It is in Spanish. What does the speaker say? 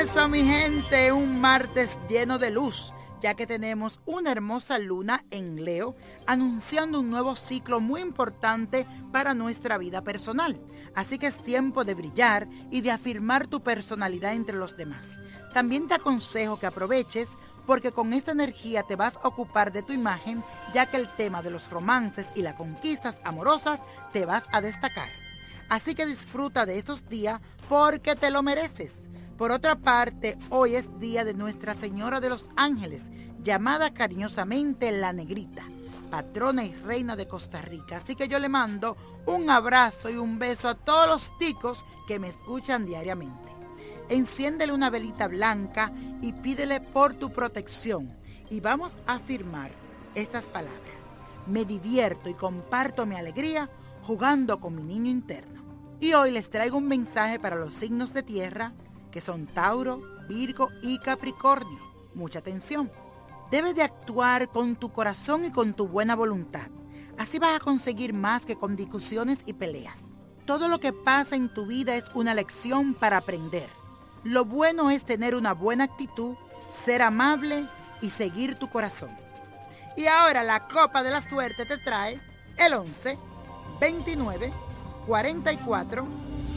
Eso, mi gente, un martes lleno de luz, ya que tenemos una hermosa luna en Leo, anunciando un nuevo ciclo muy importante para nuestra vida personal. Así que es tiempo de brillar y de afirmar tu personalidad entre los demás. También te aconsejo que aproveches porque con esta energía te vas a ocupar de tu imagen, ya que el tema de los romances y las conquistas amorosas te vas a destacar. Así que disfruta de estos días porque te lo mereces. Por otra parte, hoy es día de Nuestra Señora de los Ángeles, llamada cariñosamente la Negrita, patrona y reina de Costa Rica. Así que yo le mando un abrazo y un beso a todos los ticos que me escuchan diariamente. Enciéndele una velita blanca y pídele por tu protección. Y vamos a afirmar estas palabras. Me divierto y comparto mi alegría jugando con mi niño interno. Y hoy les traigo un mensaje para los signos de tierra que son Tauro, Virgo y Capricornio. Mucha atención. Debes de actuar con tu corazón y con tu buena voluntad. Así vas a conseguir más que con discusiones y peleas. Todo lo que pasa en tu vida es una lección para aprender. Lo bueno es tener una buena actitud, ser amable y seguir tu corazón. Y ahora la copa de la suerte te trae el 11, 29, 44,